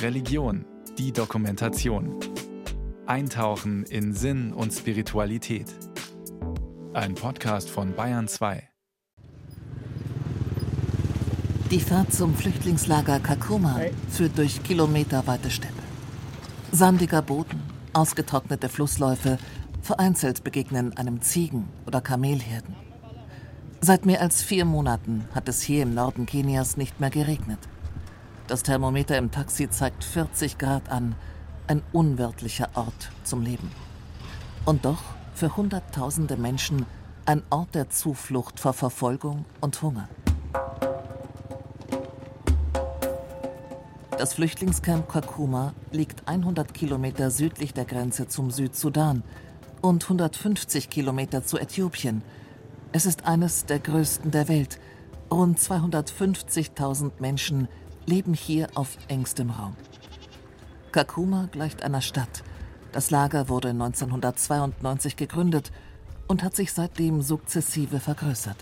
Religion, die Dokumentation. Eintauchen in Sinn und Spiritualität. Ein Podcast von Bayern 2. Die Fahrt zum Flüchtlingslager Kakuma führt durch kilometerweite Steppe. Sandiger Boden, ausgetrocknete Flussläufe, vereinzelt begegnen einem Ziegen- oder Kamelherden. Seit mehr als vier Monaten hat es hier im Norden Kenias nicht mehr geregnet. Das Thermometer im Taxi zeigt 40 Grad an, ein unwirtlicher Ort zum Leben. Und doch für Hunderttausende Menschen ein Ort der Zuflucht vor Verfolgung und Hunger. Das Flüchtlingscamp Kakuma liegt 100 Kilometer südlich der Grenze zum Südsudan und 150 Kilometer zu Äthiopien. Es ist eines der größten der Welt. Rund 250.000 Menschen leben hier auf engstem Raum. Kakuma gleicht einer Stadt. Das Lager wurde 1992 gegründet und hat sich seitdem sukzessive vergrößert.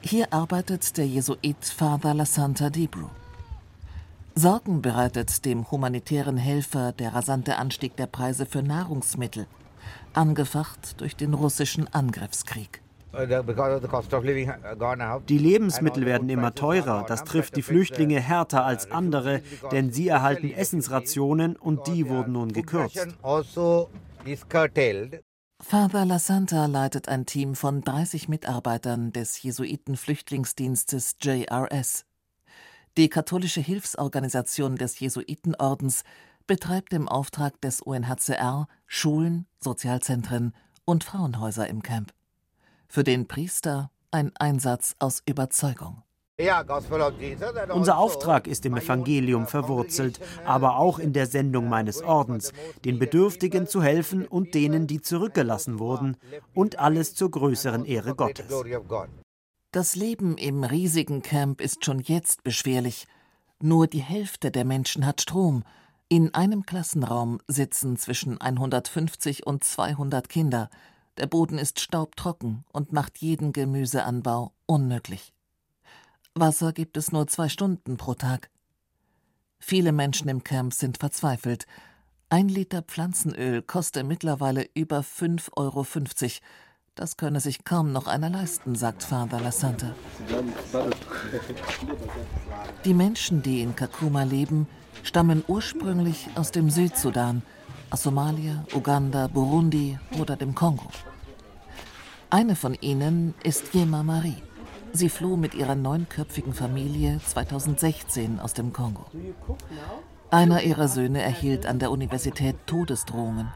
Hier arbeitet der Jesuit Father La Santa Dibru. Sorgen bereitet dem humanitären Helfer der rasante Anstieg der Preise für Nahrungsmittel, angefacht durch den russischen Angriffskrieg. Die Lebensmittel werden immer teurer. Das trifft die Flüchtlinge härter als andere, denn sie erhalten Essensrationen und die wurden nun gekürzt. Father La Santa leitet ein Team von 30 Mitarbeitern des Jesuiten-Flüchtlingsdienstes JRS. Die katholische Hilfsorganisation des Jesuitenordens betreibt im Auftrag des UNHCR Schulen, Sozialzentren und Frauenhäuser im Camp. Für den Priester ein Einsatz aus Überzeugung. Unser Auftrag ist im Evangelium verwurzelt, aber auch in der Sendung meines Ordens, den Bedürftigen zu helfen und denen, die zurückgelassen wurden, und alles zur größeren Ehre Gottes. Das Leben im riesigen Camp ist schon jetzt beschwerlich. Nur die Hälfte der Menschen hat Strom. In einem Klassenraum sitzen zwischen 150 und 200 Kinder. Der Boden ist staubtrocken und macht jeden Gemüseanbau unmöglich. Wasser gibt es nur zwei Stunden pro Tag. Viele Menschen im Camp sind verzweifelt. Ein Liter Pflanzenöl kostet mittlerweile über 5,50 Euro. Das könne sich kaum noch einer leisten, sagt Father La Santa. Die Menschen, die in Kakuma leben, stammen ursprünglich aus dem Südsudan, aus Somalia, Uganda, Burundi oder dem Kongo. Eine von ihnen ist Yema Marie. Sie floh mit ihrer neunköpfigen Familie 2016 aus dem Kongo. Einer ihrer Söhne erhielt an der Universität Todesdrohungen.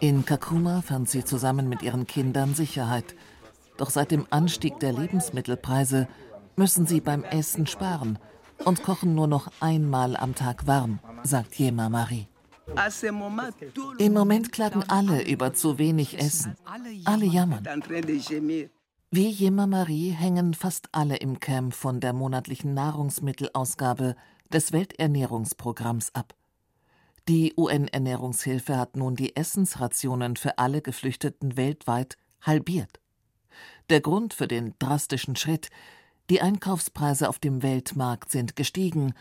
In Kakuma fand sie zusammen mit ihren Kindern Sicherheit. Doch seit dem Anstieg der Lebensmittelpreise müssen sie beim Essen sparen und kochen nur noch einmal am Tag warm, sagt Jema Marie. Im Moment klagen alle über zu wenig Essen. Alle jammern. Wie Jema Marie hängen fast alle im Camp von der monatlichen Nahrungsmittelausgabe des Welternährungsprogramms ab. Die UN-Ernährungshilfe hat nun die Essensrationen für alle Geflüchteten weltweit halbiert. Der Grund für den drastischen Schritt die Einkaufspreise auf dem Weltmarkt sind gestiegen,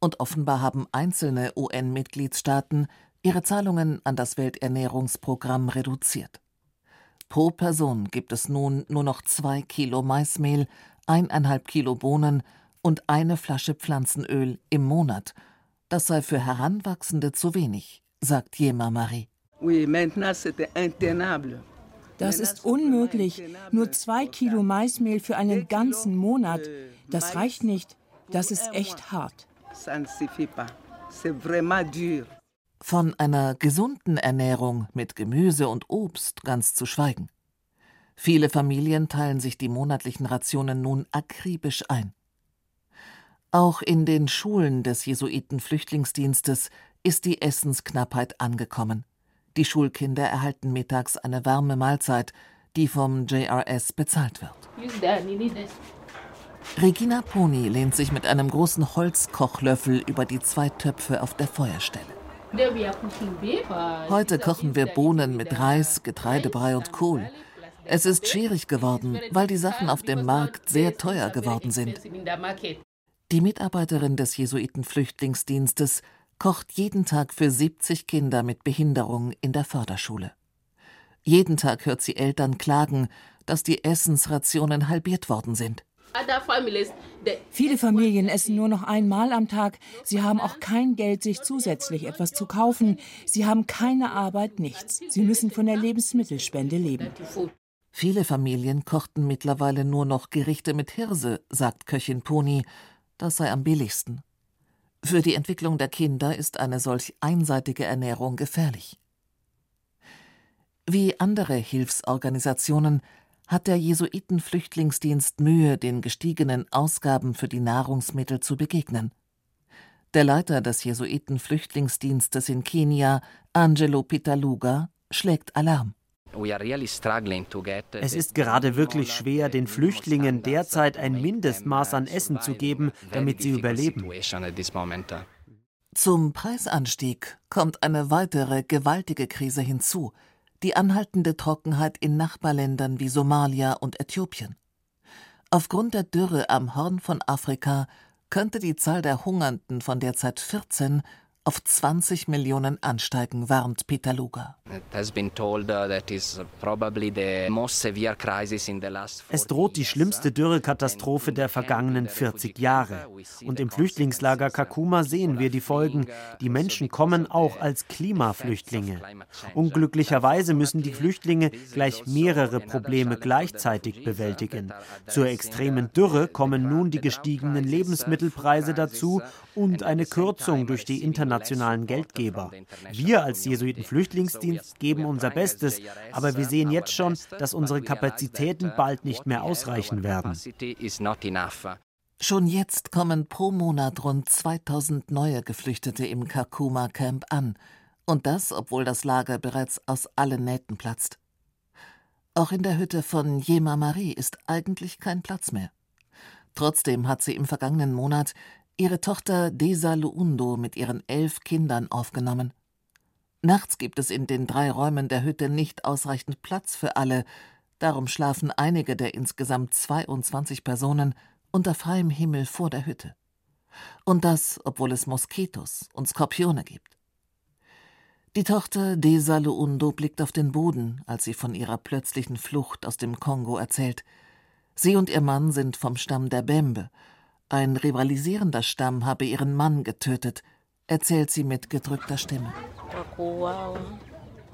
und offenbar haben einzelne UN-Mitgliedstaaten ihre Zahlungen an das Welternährungsprogramm reduziert. Pro Person gibt es nun nur noch zwei Kilo Maismehl, eineinhalb Kilo Bohnen und eine Flasche Pflanzenöl im Monat – das sei für Heranwachsende zu wenig, sagt Jema Marie. Das ist unmöglich. Nur zwei Kilo Maismehl für einen ganzen Monat. Das reicht nicht. Das ist echt hart. Von einer gesunden Ernährung mit Gemüse und Obst ganz zu schweigen. Viele Familien teilen sich die monatlichen Rationen nun akribisch ein. Auch in den Schulen des Jesuiten-Flüchtlingsdienstes ist die Essensknappheit angekommen. Die Schulkinder erhalten mittags eine warme Mahlzeit, die vom JRS bezahlt wird. Regina Poni lehnt sich mit einem großen Holzkochlöffel über die zwei Töpfe auf der Feuerstelle. Heute kochen wir Bohnen mit Reis, Getreidebrei und Kohl. Es ist schwierig geworden, weil die Sachen auf dem Markt sehr teuer geworden sind. Die Mitarbeiterin des Jesuitenflüchtlingsdienstes kocht jeden Tag für 70 Kinder mit Behinderung in der Förderschule. Jeden Tag hört sie Eltern klagen, dass die Essensrationen halbiert worden sind. Viele Familien essen nur noch einmal am Tag. Sie haben auch kein Geld, sich zusätzlich etwas zu kaufen. Sie haben keine Arbeit, nichts. Sie müssen von der Lebensmittelspende leben. Viele Familien kochten mittlerweile nur noch Gerichte mit Hirse, sagt Köchin Poni. Das sei am billigsten. Für die Entwicklung der Kinder ist eine solch einseitige Ernährung gefährlich. Wie andere Hilfsorganisationen hat der Jesuitenflüchtlingsdienst Mühe, den gestiegenen Ausgaben für die Nahrungsmittel zu begegnen. Der Leiter des Jesuitenflüchtlingsdienstes in Kenia, Angelo Pitaluga, schlägt Alarm. Es ist gerade wirklich schwer, den Flüchtlingen derzeit ein Mindestmaß an Essen zu geben, damit sie überleben. Zum Preisanstieg kommt eine weitere gewaltige Krise hinzu, die anhaltende Trockenheit in Nachbarländern wie Somalia und Äthiopien. Aufgrund der Dürre am Horn von Afrika könnte die Zahl der Hungernden von derzeit 14 auf 20 Millionen ansteigen, warnt Peter Luger. Es droht die schlimmste Dürrekatastrophe der vergangenen 40 Jahre. Und im Flüchtlingslager Kakuma sehen wir die Folgen. Die Menschen kommen auch als Klimaflüchtlinge. Unglücklicherweise müssen die Flüchtlinge gleich mehrere Probleme gleichzeitig bewältigen. Zur extremen Dürre kommen nun die gestiegenen Lebensmittelpreise dazu und eine Kürzung durch die internationalen Geldgeber. Wir als Jesuiten-Flüchtlingsdienst geben unser Bestes, aber wir sehen jetzt schon, dass unsere Kapazitäten bald nicht mehr ausreichen werden. Schon jetzt kommen pro Monat rund 2000 neue Geflüchtete im Kakuma Camp an. Und das, obwohl das Lager bereits aus allen Nähten platzt. Auch in der Hütte von Jema Marie ist eigentlich kein Platz mehr. Trotzdem hat sie im vergangenen Monat ihre Tochter Desa Luundo mit ihren elf Kindern aufgenommen. Nachts gibt es in den drei Räumen der Hütte nicht ausreichend Platz für alle, darum schlafen einige der insgesamt 22 Personen unter freiem Himmel vor der Hütte. Und das, obwohl es Moskitos und Skorpione gibt. Die Tochter Desa Luundo blickt auf den Boden, als sie von ihrer plötzlichen Flucht aus dem Kongo erzählt. Sie und ihr Mann sind vom Stamm der Bembe, ein rivalisierender Stamm habe ihren Mann getötet, erzählt sie mit gedrückter Stimme.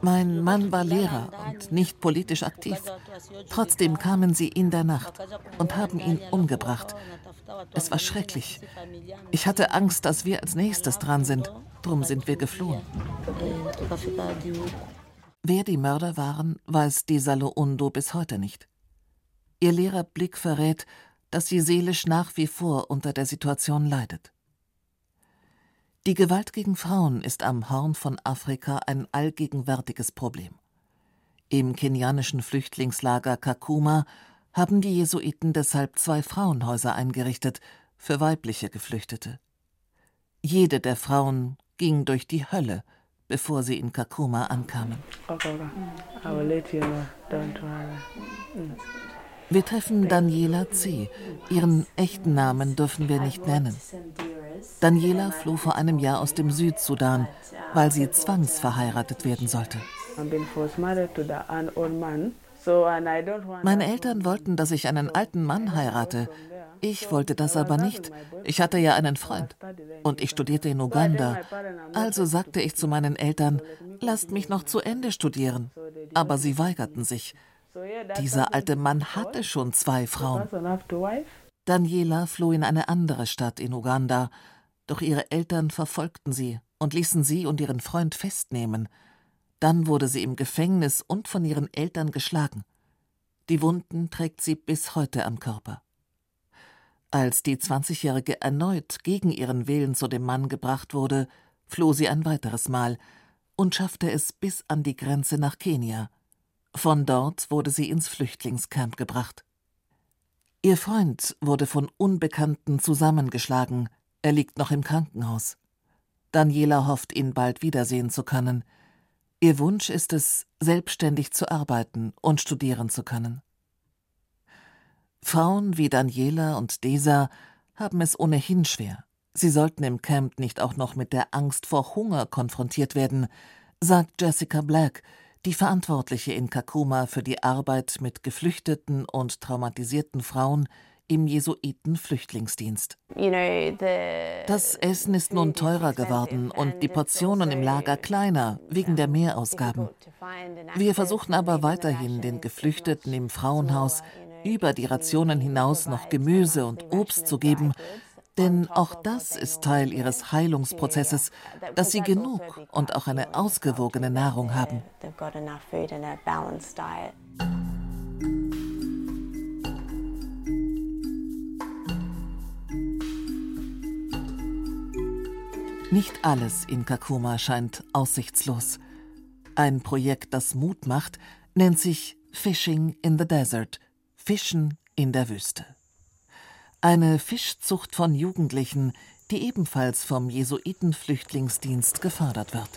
Mein Mann war Lehrer und nicht politisch aktiv. Trotzdem kamen sie in der Nacht und haben ihn umgebracht. Es war schrecklich. Ich hatte Angst, dass wir als nächstes dran sind. Drum sind wir geflohen. Wer die Mörder waren, weiß Desalo Undo bis heute nicht. Ihr leerer Blick verrät, dass sie seelisch nach wie vor unter der Situation leidet. Die Gewalt gegen Frauen ist am Horn von Afrika ein allgegenwärtiges Problem. Im kenianischen Flüchtlingslager Kakuma haben die Jesuiten deshalb zwei Frauenhäuser eingerichtet für weibliche Geflüchtete. Jede der Frauen ging durch die Hölle, bevor sie in Kakuma ankamen. Okay, wir treffen Daniela C. Ihren echten Namen dürfen wir nicht nennen. Daniela floh vor einem Jahr aus dem Südsudan, weil sie zwangsverheiratet werden sollte. Meine Eltern wollten, dass ich einen alten Mann heirate. Ich wollte das aber nicht. Ich hatte ja einen Freund. Und ich studierte in Uganda. Also sagte ich zu meinen Eltern, lasst mich noch zu Ende studieren. Aber sie weigerten sich. Dieser alte Mann hatte schon zwei Frauen. Daniela floh in eine andere Stadt in Uganda, doch ihre Eltern verfolgten sie und ließen sie und ihren Freund festnehmen. Dann wurde sie im Gefängnis und von ihren Eltern geschlagen. Die Wunden trägt sie bis heute am Körper. Als die 20-Jährige erneut gegen ihren Willen zu dem Mann gebracht wurde, floh sie ein weiteres Mal und schaffte es bis an die Grenze nach Kenia. Von dort wurde sie ins Flüchtlingscamp gebracht. Ihr Freund wurde von Unbekannten zusammengeschlagen, er liegt noch im Krankenhaus. Daniela hofft, ihn bald wiedersehen zu können. Ihr Wunsch ist es, selbstständig zu arbeiten und studieren zu können. Frauen wie Daniela und Desa haben es ohnehin schwer. Sie sollten im Camp nicht auch noch mit der Angst vor Hunger konfrontiert werden, sagt Jessica Black, die Verantwortliche in Kakuma für die Arbeit mit geflüchteten und traumatisierten Frauen im Jesuiten-Flüchtlingsdienst. Das Essen ist nun teurer geworden und die Portionen im Lager kleiner wegen der Mehrausgaben. Wir versuchen aber weiterhin den Geflüchteten im Frauenhaus über die Rationen hinaus noch Gemüse und Obst zu geben, denn auch das ist Teil ihres Heilungsprozesses, dass sie genug und auch eine ausgewogene Nahrung haben. Nicht alles in Kakuma scheint aussichtslos. Ein Projekt, das Mut macht, nennt sich Fishing in the Desert, Fischen in der Wüste. Eine Fischzucht von Jugendlichen, die ebenfalls vom Jesuitenflüchtlingsdienst gefördert wird.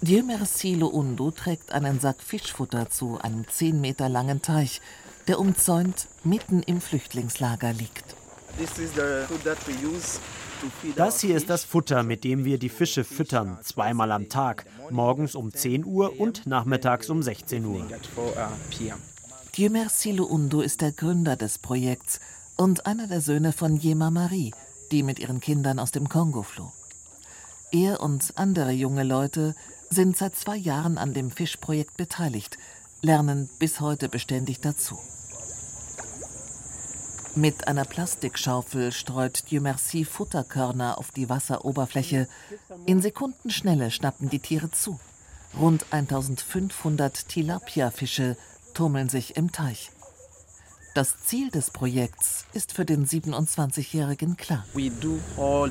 Dieu Merci Luundu trägt einen Sack Fischfutter zu einem zehn Meter langen Teich, der umzäunt mitten im Flüchtlingslager liegt. Das hier ist das Futter, mit dem wir die Fische füttern, zweimal am Tag, morgens um 10 Uhr und nachmittags um 16 Uhr. Dieu Merci Luundu ist der Gründer des Projekts und einer der Söhne von Yema Marie, die mit ihren Kindern aus dem Kongo floh. Er und andere junge Leute sind seit zwei Jahren an dem Fischprojekt beteiligt, lernen bis heute beständig dazu. Mit einer Plastikschaufel streut Dieu Merci Futterkörner auf die Wasseroberfläche. In Sekundenschnelle schnappen die Tiere zu. Rund 1500 Tilapia-Fische tummeln sich im Teich. Das Ziel des Projekts ist für den 27-Jährigen klar. Uh,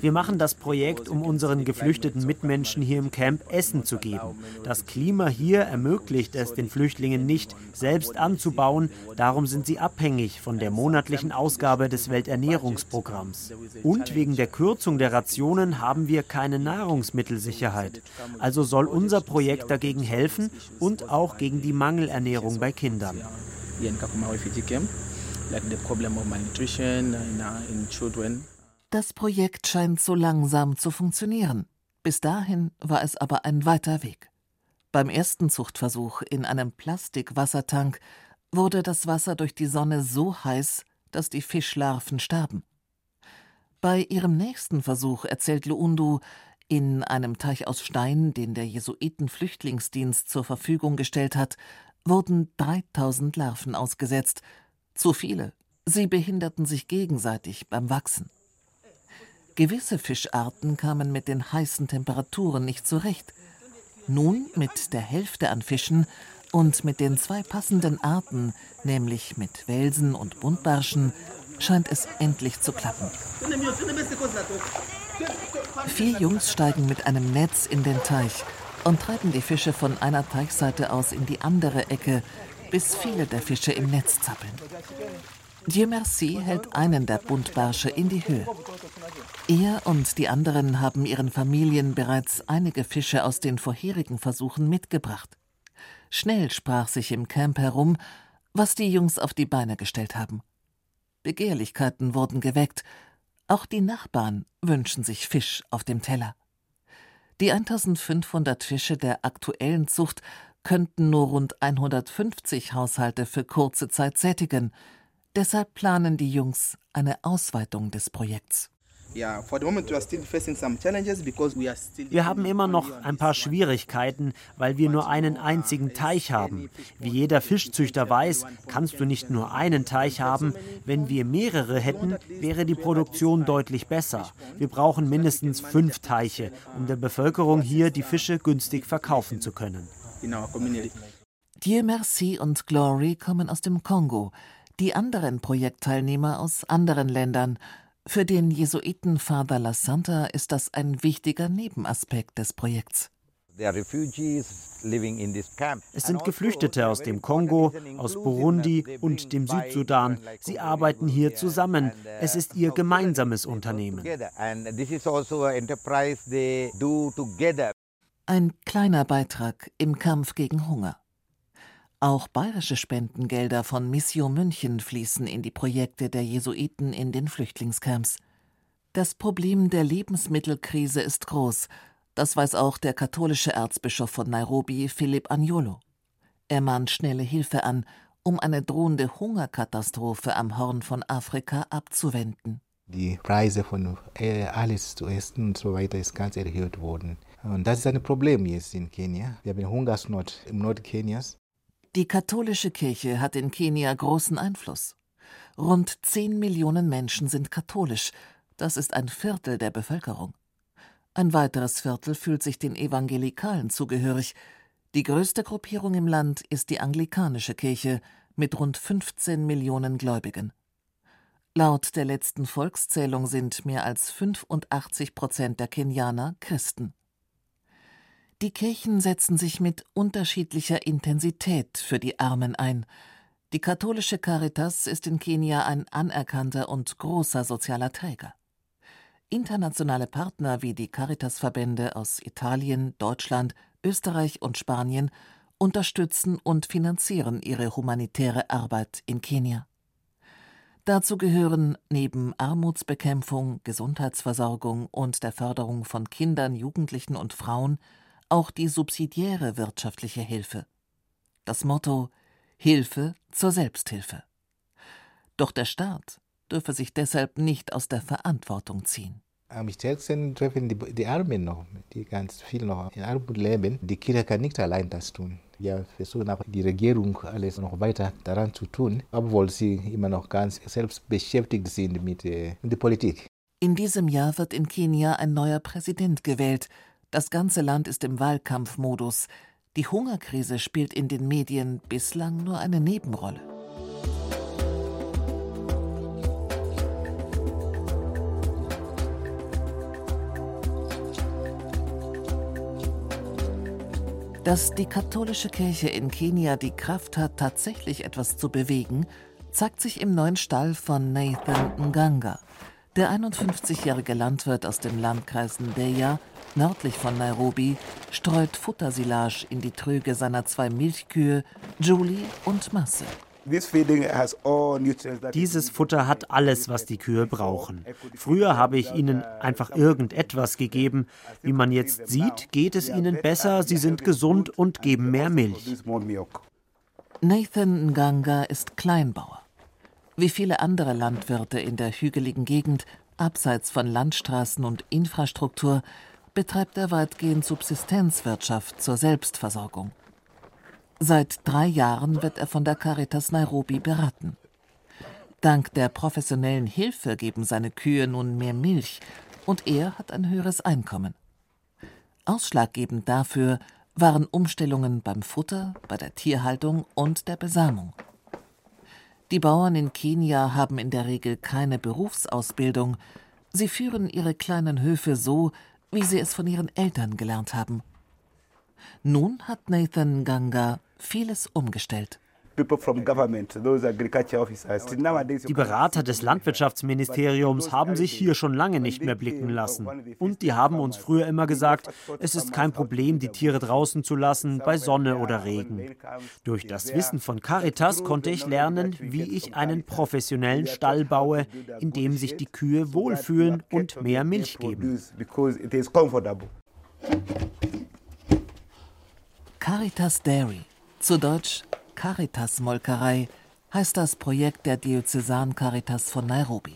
Wir machen das Projekt, um unseren geflüchteten Mitmenschen hier im Camp Essen zu geben. Das Klima hier ermöglicht es den Flüchtlingen nicht, selbst anzubauen. Darum sind sie abhängig von der monatlichen Ausgabe des Welternährungsprogramms. Und wegen der Kürzung der Rationen haben wir keine Nahrungsmittelsicherheit. Also soll unser Projekt dagegen helfen und auch gegen die Mangel Mangelernährung bei Kindern. Das Projekt scheint so langsam zu funktionieren. Bis dahin war es aber ein weiter Weg. Beim ersten Zuchtversuch in einem Plastikwassertank wurde das Wasser durch die Sonne so heiß, dass die Fischlarven starben. Bei ihrem nächsten Versuch erzählt Luundu, in einem Teich aus Stein, den der Jesuiten-Flüchtlingsdienst zur Verfügung gestellt hat, wurden 3000 Larven ausgesetzt. Zu viele. Sie behinderten sich gegenseitig beim Wachsen. Gewisse Fischarten kamen mit den heißen Temperaturen nicht zurecht. Nun mit der Hälfte an Fischen und mit den zwei passenden Arten, nämlich mit Welsen und Buntbarschen, scheint es endlich zu klappen. Vier Jungs steigen mit einem Netz in den Teich und treiben die Fische von einer Teichseite aus in die andere Ecke, bis viele der Fische im Netz zappeln. Dieu Merci hält einen der Buntbarsche in die Höhe. Er und die anderen haben ihren Familien bereits einige Fische aus den vorherigen Versuchen mitgebracht. Schnell sprach sich im Camp herum, was die Jungs auf die Beine gestellt haben. Begehrlichkeiten wurden geweckt, auch die Nachbarn wünschen sich Fisch auf dem Teller. Die 1500 Fische der aktuellen Zucht könnten nur rund 150 Haushalte für kurze Zeit sättigen. Deshalb planen die Jungs eine Ausweitung des Projekts. Wir haben immer noch ein paar Schwierigkeiten, weil wir nur einen einzigen Teich haben. Wie jeder Fischzüchter weiß, kannst du nicht nur einen Teich haben. Wenn wir mehrere hätten, wäre die Produktion deutlich besser. Wir brauchen mindestens fünf Teiche, um der Bevölkerung hier die Fische günstig verkaufen zu können. Dieu Merci und Glory kommen aus dem Kongo, die anderen Projektteilnehmer aus anderen Ländern – für den Jesuiten Father La Santa ist das ein wichtiger Nebenaspekt des Projekts. Es sind Geflüchtete aus dem Kongo, aus Burundi und dem Südsudan. Sie arbeiten hier zusammen. Es ist ihr gemeinsames Unternehmen. Also ein kleiner Beitrag im Kampf gegen Hunger. Auch bayerische Spendengelder von Mission München fließen in die Projekte der Jesuiten in den Flüchtlingscamps. Das Problem der Lebensmittelkrise ist groß. Das weiß auch der katholische Erzbischof von Nairobi, Philipp Agnolo. Er mahnt schnelle Hilfe an, um eine drohende Hungerkatastrophe am Horn von Afrika abzuwenden. Die Preise von alles zu essen und so weiter ist ganz erhöht worden. Und das ist ein Problem jetzt in Kenia. Wir haben Hungersnot im Nordkenias. Die katholische Kirche hat in Kenia großen Einfluss. Rund 10 Millionen Menschen sind katholisch. Das ist ein Viertel der Bevölkerung. Ein weiteres Viertel fühlt sich den Evangelikalen zugehörig. Die größte Gruppierung im Land ist die anglikanische Kirche mit rund 15 Millionen Gläubigen. Laut der letzten Volkszählung sind mehr als 85 Prozent der Kenianer Christen. Die Kirchen setzen sich mit unterschiedlicher Intensität für die Armen ein. Die katholische Caritas ist in Kenia ein anerkannter und großer sozialer Träger. Internationale Partner wie die Caritas-Verbände aus Italien, Deutschland, Österreich und Spanien unterstützen und finanzieren ihre humanitäre Arbeit in Kenia. Dazu gehören neben Armutsbekämpfung, Gesundheitsversorgung und der Förderung von Kindern, Jugendlichen und Frauen auch die subsidiäre wirtschaftliche Hilfe. Das Motto Hilfe zur Selbsthilfe. Doch der Staat dürfe sich deshalb nicht aus der Verantwortung ziehen. Am stärksten treffen die, die Armen noch, die ganz viel noch in Armut leben. Die Kirche kann nicht allein das tun. Wir versuchen auch die Regierung alles noch weiter daran zu tun, obwohl sie immer noch ganz selbst beschäftigt sind mit, äh, mit der Politik. In diesem Jahr wird in Kenia ein neuer Präsident gewählt. Das ganze Land ist im Wahlkampfmodus. Die Hungerkrise spielt in den Medien bislang nur eine Nebenrolle. Dass die katholische Kirche in Kenia die Kraft hat, tatsächlich etwas zu bewegen, zeigt sich im neuen Stall von Nathan Nganga. Der 51-jährige Landwirt aus dem Landkreis Ndeya, nördlich von Nairobi, streut Futtersilage in die Tröge seiner zwei Milchkühe, Julie und Masse. Dieses Futter hat alles, was die Kühe brauchen. Früher habe ich ihnen einfach irgendetwas gegeben. Wie man jetzt sieht, geht es ihnen besser, sie sind gesund und geben mehr Milch. Nathan Nganga ist Kleinbauer. Wie viele andere Landwirte in der hügeligen Gegend, abseits von Landstraßen und Infrastruktur, betreibt er weitgehend Subsistenzwirtschaft zur Selbstversorgung. Seit drei Jahren wird er von der Caritas Nairobi beraten. Dank der professionellen Hilfe geben seine Kühe nun mehr Milch und er hat ein höheres Einkommen. Ausschlaggebend dafür waren Umstellungen beim Futter, bei der Tierhaltung und der Besamung. Die Bauern in Kenia haben in der Regel keine Berufsausbildung. Sie führen ihre kleinen Höfe so, wie sie es von ihren Eltern gelernt haben. Nun hat Nathan Ganga vieles umgestellt. Die Berater des Landwirtschaftsministeriums haben sich hier schon lange nicht mehr blicken lassen. Und die haben uns früher immer gesagt, es ist kein Problem, die Tiere draußen zu lassen, bei Sonne oder Regen. Durch das Wissen von Caritas konnte ich lernen, wie ich einen professionellen Stall baue, in dem sich die Kühe wohlfühlen und mehr Milch geben. Caritas Dairy, zu Deutsch Caritas Molkerei heißt das Projekt der Diözesan Caritas von Nairobi.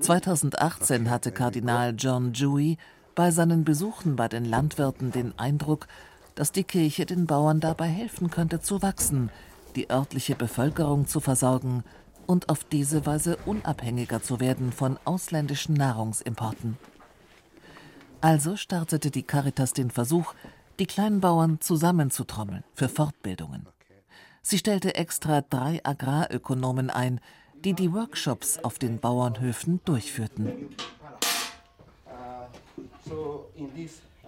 2018 hatte Kardinal John Dewey bei seinen Besuchen bei den Landwirten den Eindruck, dass die Kirche den Bauern dabei helfen könnte zu wachsen, die örtliche Bevölkerung zu versorgen und auf diese Weise unabhängiger zu werden von ausländischen Nahrungsimporten. Also startete die Caritas den Versuch, die Kleinbauern zusammenzutrommeln für Fortbildungen. Sie stellte extra drei Agrarökonomen ein, die die Workshops auf den Bauernhöfen durchführten.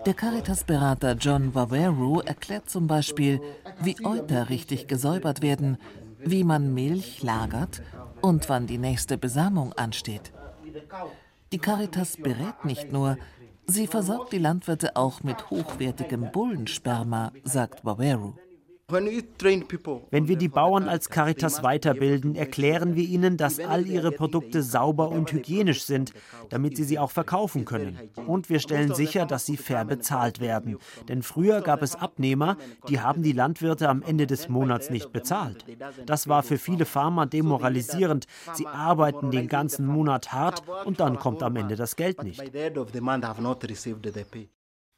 Der Caritas-Berater John Waweru erklärt zum Beispiel, wie Euter richtig gesäubert werden, wie man Milch lagert und wann die nächste Besamung ansteht. Die Caritas berät nicht nur, sie versorgt die Landwirte auch mit hochwertigem Bullensperma, sagt Waweru. Wenn wir die Bauern als Caritas weiterbilden, erklären wir ihnen, dass all ihre Produkte sauber und hygienisch sind, damit sie sie auch verkaufen können. Und wir stellen sicher, dass sie fair bezahlt werden. Denn früher gab es Abnehmer, die haben die Landwirte am Ende des Monats nicht bezahlt. Das war für viele Farmer demoralisierend. Sie arbeiten den ganzen Monat hart und dann kommt am Ende das Geld nicht.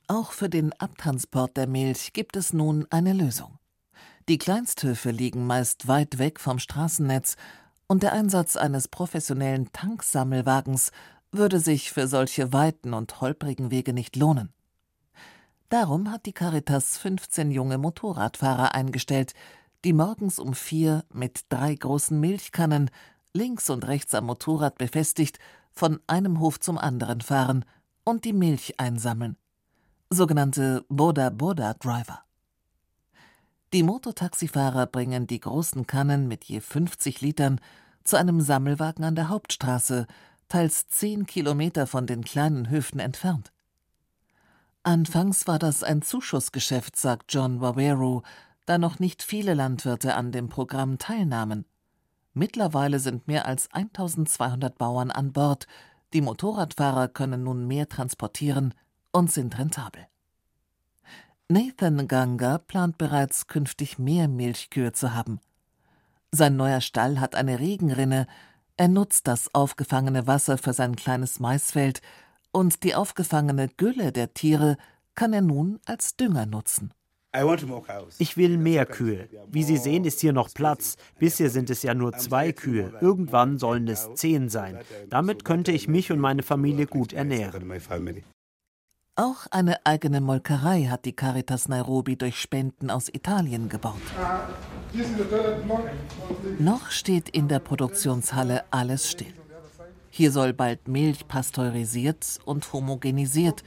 Auch für den Abtransport der Milch gibt es nun eine Lösung. Die Kleinsthöfe liegen meist weit weg vom Straßennetz und der Einsatz eines professionellen Tanksammelwagens würde sich für solche weiten und holprigen Wege nicht lohnen. Darum hat die Caritas 15 junge Motorradfahrer eingestellt, die morgens um vier mit drei großen Milchkannen links und rechts am Motorrad befestigt von einem Hof zum anderen fahren und die Milch einsammeln. Sogenannte Boda Boda Driver. Die Mototaxifahrer bringen die großen Kannen mit je 50 Litern zu einem Sammelwagen an der Hauptstraße, teils zehn Kilometer von den kleinen Höfen entfernt. Anfangs war das ein Zuschussgeschäft, sagt John Wawero, da noch nicht viele Landwirte an dem Programm teilnahmen. Mittlerweile sind mehr als 1200 Bauern an Bord. Die Motorradfahrer können nun mehr transportieren und sind rentabel. Nathan Ganga plant bereits künftig mehr Milchkühe zu haben. Sein neuer Stall hat eine Regenrinne, er nutzt das aufgefangene Wasser für sein kleines Maisfeld und die aufgefangene Gülle der Tiere kann er nun als Dünger nutzen. Ich will mehr Kühe. Wie Sie sehen, ist hier noch Platz. Bisher sind es ja nur zwei Kühe. Irgendwann sollen es zehn sein. Damit könnte ich mich und meine Familie gut ernähren. Auch eine eigene Molkerei hat die Caritas Nairobi durch Spenden aus Italien gebaut. Noch steht in der Produktionshalle alles still. Hier soll bald Milch pasteurisiert und homogenisiert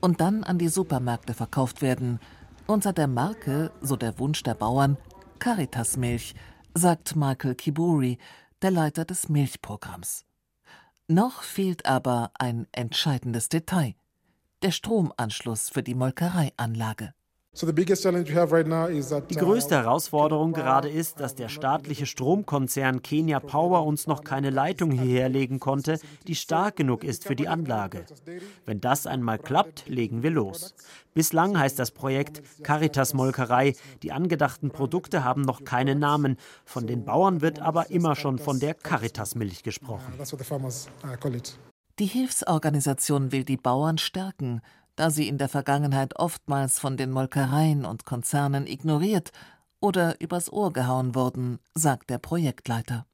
und dann an die Supermärkte verkauft werden, unter der Marke, so der Wunsch der Bauern, Caritas Milch, sagt Michael Kiburi, der Leiter des Milchprogramms. Noch fehlt aber ein entscheidendes Detail der Stromanschluss für die Molkereianlage. Die größte Herausforderung gerade ist, dass der staatliche Stromkonzern Kenya Power uns noch keine Leitung hierher legen konnte, die stark genug ist für die Anlage. Wenn das einmal klappt, legen wir los. Bislang heißt das Projekt Caritas Molkerei. Die angedachten Produkte haben noch keinen Namen. Von den Bauern wird aber immer schon von der Caritas Milch gesprochen. Die Hilfsorganisation will die Bauern stärken, da sie in der Vergangenheit oftmals von den Molkereien und Konzernen ignoriert oder übers Ohr gehauen wurden, sagt der Projektleiter.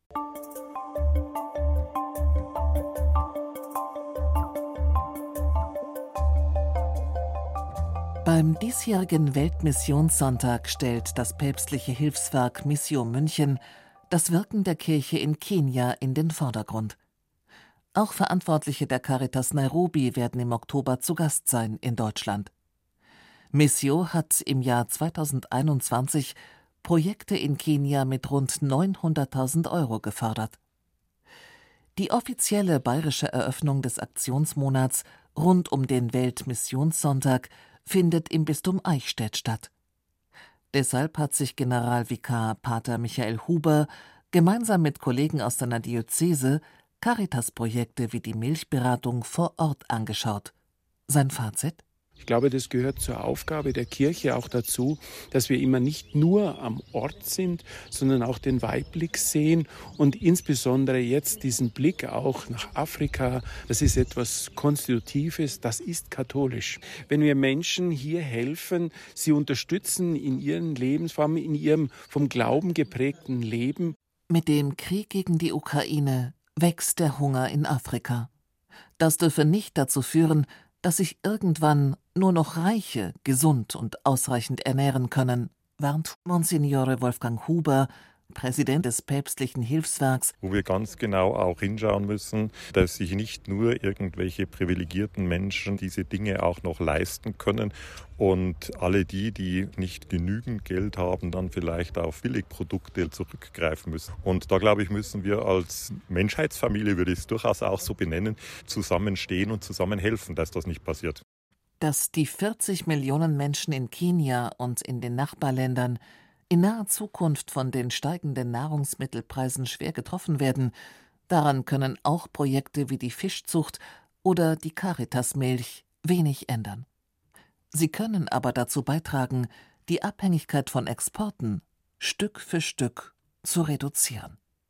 Beim diesjährigen Weltmissionssonntag stellt das päpstliche Hilfswerk Mission München das Wirken der Kirche in Kenia in den Vordergrund. Auch Verantwortliche der Caritas Nairobi werden im Oktober zu Gast sein in Deutschland. Missio hat im Jahr 2021 Projekte in Kenia mit rund 900.000 Euro gefördert. Die offizielle bayerische Eröffnung des Aktionsmonats rund um den Weltmissionssonntag findet im Bistum Eichstätt statt. Deshalb hat sich Generalvikar Pater Michael Huber gemeinsam mit Kollegen aus seiner Diözese Caritas-Projekte wie die Milchberatung vor Ort angeschaut. Sein Fazit? Ich glaube, das gehört zur Aufgabe der Kirche auch dazu, dass wir immer nicht nur am Ort sind, sondern auch den Weitblick sehen und insbesondere jetzt diesen Blick auch nach Afrika. Das ist etwas Konstitutives, das ist katholisch. Wenn wir Menschen hier helfen, sie unterstützen in ihren Lebensformen, in ihrem vom Glauben geprägten Leben. Mit dem Krieg gegen die Ukraine wächst der Hunger in Afrika. Das dürfe nicht dazu führen, dass sich irgendwann nur noch Reiche gesund und ausreichend ernähren können, warnt Monsignore Wolfgang Huber, Präsident des päpstlichen Hilfswerks. Wo wir ganz genau auch hinschauen müssen, dass sich nicht nur irgendwelche privilegierten Menschen diese Dinge auch noch leisten können und alle die, die nicht genügend Geld haben, dann vielleicht auf Billigprodukte zurückgreifen müssen. Und da glaube ich, müssen wir als Menschheitsfamilie, würde ich es durchaus auch so benennen, zusammenstehen und zusammen helfen, dass das nicht passiert. Dass die 40 Millionen Menschen in Kenia und in den Nachbarländern in naher Zukunft von den steigenden Nahrungsmittelpreisen schwer getroffen werden, daran können auch Projekte wie die Fischzucht oder die Caritasmilch wenig ändern. Sie können aber dazu beitragen, die Abhängigkeit von Exporten Stück für Stück zu reduzieren.